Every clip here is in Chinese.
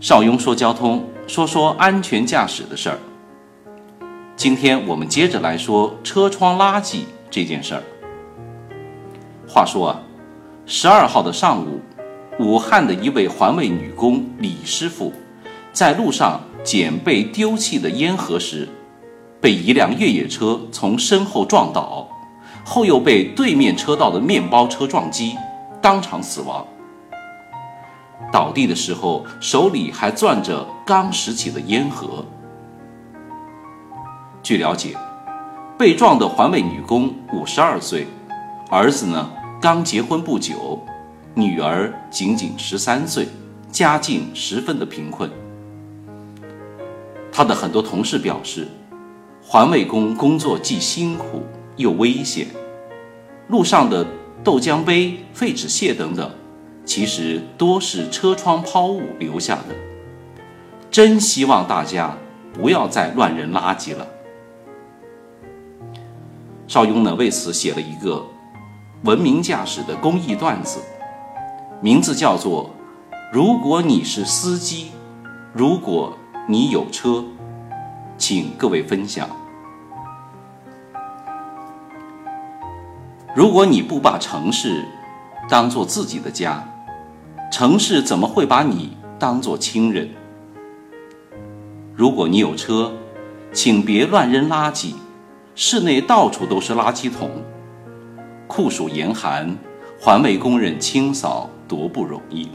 邵雍说交通，说说安全驾驶的事儿。今天我们接着来说车窗垃圾这件事儿。话说啊，十二号的上午，武汉的一位环卫女工李师傅，在路上捡被丢弃的烟盒时，被一辆越野车从身后撞倒，后又被对面车道的面包车撞击，当场死亡。倒地的时候，手里还攥着刚拾起的烟盒。据了解，被撞的环卫女工五十二岁，儿子呢刚结婚不久，女儿仅仅十三岁，家境十分的贫困。他的很多同事表示，环卫工工作既辛苦又危险，路上的豆浆杯、废纸屑等等。其实多是车窗抛物留下的，真希望大家不要再乱扔垃圾了。邵雍呢为此写了一个文明驾驶的公益段子，名字叫做“如果你是司机，如果你有车，请各位分享。如果你不把城市当做自己的家。”城市怎么会把你当做亲人？如果你有车，请别乱扔垃圾，室内到处都是垃圾桶。酷暑严寒，环卫工人清扫多不容易。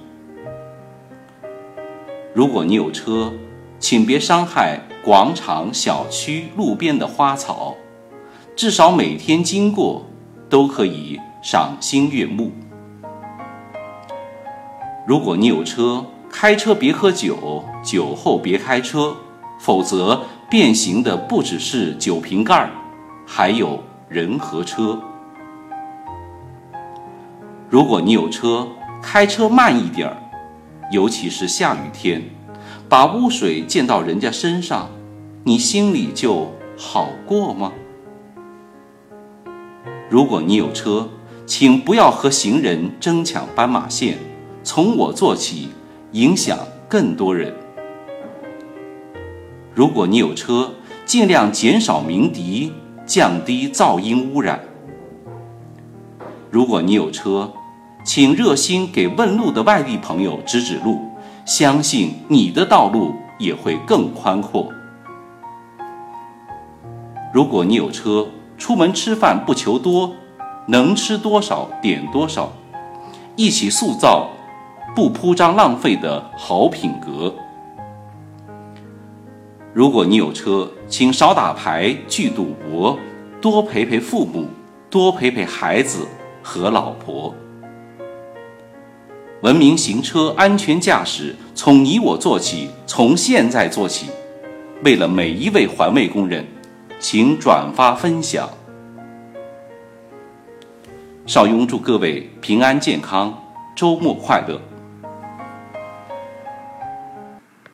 如果你有车，请别伤害广场、小区、路边的花草，至少每天经过都可以赏心悦目。如果你有车，开车别喝酒，酒后别开车，否则变形的不只是酒瓶盖，还有人和车。如果你有车，开车慢一点儿，尤其是下雨天，把污水溅到人家身上，你心里就好过吗？如果你有车，请不要和行人争抢斑马线。从我做起，影响更多人。如果你有车，尽量减少鸣笛，降低噪音污染。如果你有车，请热心给问路的外地朋友指指路，相信你的道路也会更宽阔。如果你有车，出门吃饭不求多，能吃多少点多少，一起塑造。不铺张浪费的好品格。如果你有车，请少打牌、拒赌博，多陪陪父母，多陪陪孩子和老婆。文明行车，安全驾驶，从你我做起，从现在做起。为了每一位环卫工人，请转发分享。邵雍祝各位平安健康，周末快乐。